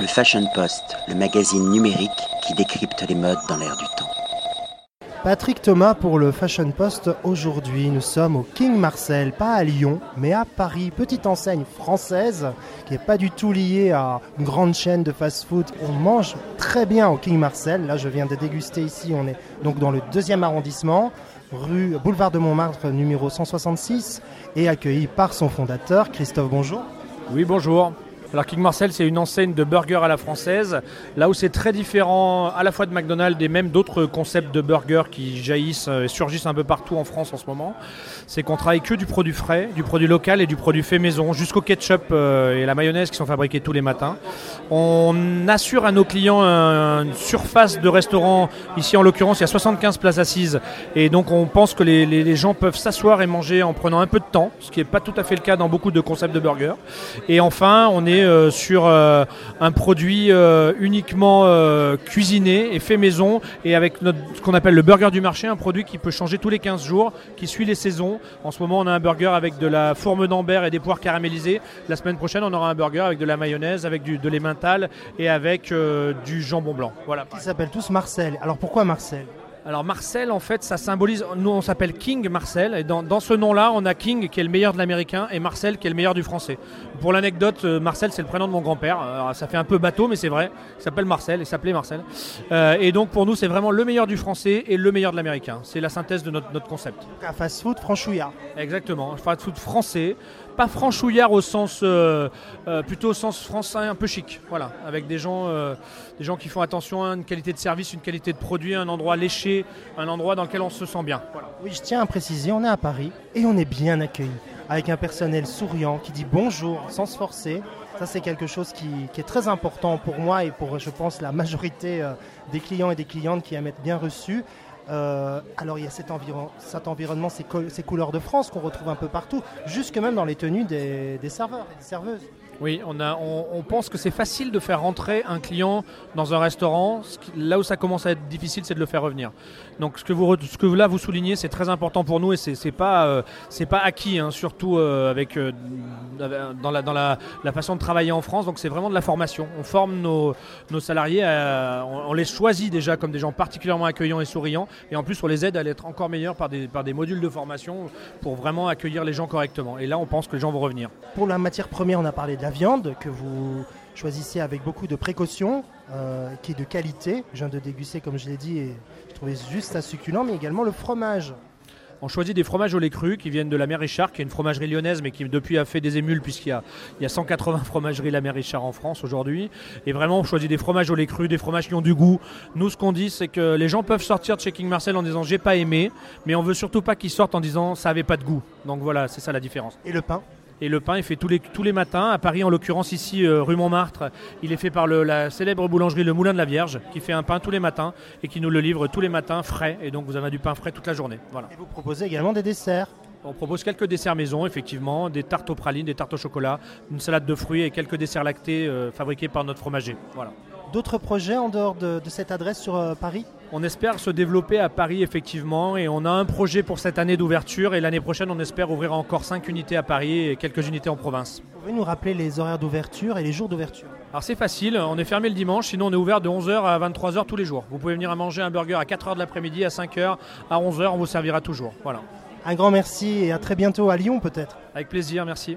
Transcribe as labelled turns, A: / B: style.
A: Le Fashion Post, le magazine numérique qui décrypte les modes dans l'air du temps.
B: Patrick Thomas pour le Fashion Post. Aujourd'hui, nous sommes au King Marcel, pas à Lyon, mais à Paris. Petite enseigne française qui n'est pas du tout liée à une grande chaîne de fast-food. On mange très bien au King Marcel. Là, je viens de déguster ici. On est donc dans le deuxième arrondissement, rue Boulevard de Montmartre, numéro 166, et accueilli par son fondateur, Christophe. Bonjour.
C: Oui, bonjour. Alors King Marcel, c'est une enseigne de burgers à la française, là où c'est très différent à la fois de McDonald's et même d'autres concepts de burgers qui jaillissent et surgissent un peu partout en France en ce moment. C'est qu'on travaille que du produit frais, du produit local et du produit fait maison, jusqu'au ketchup euh, et la mayonnaise qui sont fabriqués tous les matins. On assure à nos clients une surface de restaurant, ici en l'occurrence il y a 75 places assises, et donc on pense que les gens peuvent s'asseoir et manger en prenant un peu de temps, ce qui n'est pas tout à fait le cas dans beaucoup de concepts de burgers. Et enfin, on est euh, sur euh, un produit euh, uniquement cuisiné et fait maison et avec ce qu'on appelle le burger du marché, un produit qui peut changer tous les 15 jours, qui suit les saisons. En ce moment, on a un burger avec de la fourme d'ambert et des poires caramélisées. La semaine prochaine, on aura un burger avec de la mayonnaise, avec du, de l'emmental et avec du jambon blanc. Voilà.
B: Ils s'appellent tous Marcel. Alors pourquoi Marcel?
C: Alors Marcel, en fait, ça symbolise. Nous, on s'appelle King Marcel, et dans, ce nom-là, on a King qui est le meilleur de l'américain et Marcel qui est le meilleur du français. Pour l'anecdote, euh, Marcel, c'est le prénom de mon grand-père. ça fait un peu bateau, mais c'est vrai. Il s'appelle Marcel, il s'appelait Marcel. Euh, et donc pour nous, c'est vraiment le meilleur du français et le meilleur de l'américain. C'est la synthèse de notre, notre concept.
B: Un fast-food franchouillard.
C: Exactement, un fast-food français, pas franchouillard au sens euh, plutôt au sens français un peu chic voilà avec des gens des gens qui font attention à une qualité de service une qualité de produit un endroit léché un endroit dans lequel on se sent bien.
B: Oui je tiens à préciser on est à Paris et on est bien accueilli avec un personnel souriant qui dit bonjour sans se forcer. Ça, c'est quelque chose qui, est très important pour moi et pour, je pense, la majorité des clients et des clientes qui aiment être bien reçus. Euh, alors il y a cet, environnement, ces, couleurs de France qu'on retrouve un peu partout, jusque même dans les tenues des, serveurs et des serveuses.
C: Oui, on, a, on, pense que c'est facile de faire rentrer un client dans un restaurant. Là où ça commence à être difficile, c'est de le faire revenir. Donc ce que vous, là vous soulignez, c'est très important pour nous et c'est pas, euh, c'est pas acquis, hein, surtout euh, avec, dans, la, dans la, façon de travailler en France. Donc c'est vraiment de la formation. On forme nos, nos salariés, on, les choisit déjà comme des gens particulièrement accueillants et souriants. Et en plus, on les aide à être encore meilleurs par des, par des modules de formation pour vraiment accueillir les gens correctement. Et là, on pense que les gens vont revenir.
B: Pour la matière première, on a parlé de la viande que vous choisissez avec beaucoup de précautions, euh, qui est de qualité. Je viens de déguster, comme je l'ai dit, et je trouvais juste à succulent, mais également le fromage.
C: On choisit des fromages au lait cru qui viennent de la mer Richard, qui est une fromagerie lyonnaise, mais qui depuis a fait des émules, puisqu'il y a, y a 180 fromageries la mer Richard en France aujourd'hui. Et vraiment, on choisit des fromages au lait cru, des fromages qui ont du goût. Nous, ce qu'on dit, c'est que les gens peuvent sortir de chez King Marcel en disant j'ai pas aimé, mais on veut surtout pas qu'ils sortent en disant ça avait pas de goût. Donc voilà, c'est ça la différence.
B: Et le pain?
C: Et le pain est fait tous les, tous les matins. À Paris, en l'occurrence ici, euh, rue Montmartre, il est fait par la célèbre boulangerie Le Moulin de la Vierge, qui fait un pain tous les matins et qui nous le livre tous les matins frais. Et donc vous avez du pain frais toute la journée. Voilà.
B: Et vous proposez également des desserts
C: on propose quelques desserts maison, effectivement, des tartes aux pralines, des tartes au chocolat, une salade de fruits et quelques desserts lactés euh, fabriqués par notre fromager. Voilà.
B: D'autres projets en dehors de, cette adresse sur euh, Paris?
C: On espère se développer à Paris effectivement et on a un projet pour cette année d'ouverture et l'année prochaine on espère ouvrir encore 5 unités à Paris et quelques unités en province.
B: Vous pouvez nous rappeler les horaires d'ouverture et les jours d'ouverture?
C: Alors c'est facile, on est fermé le dimanche, sinon on est ouvert de 11h à 23h tous les jours. Vous pouvez venir à manger un burger à 4h de l'après-midi, à 5h, à 11h, on vous servira toujours. Voilà.
B: Un grand merci et à très bientôt à Lyon peut-être.
C: Avec plaisir, merci.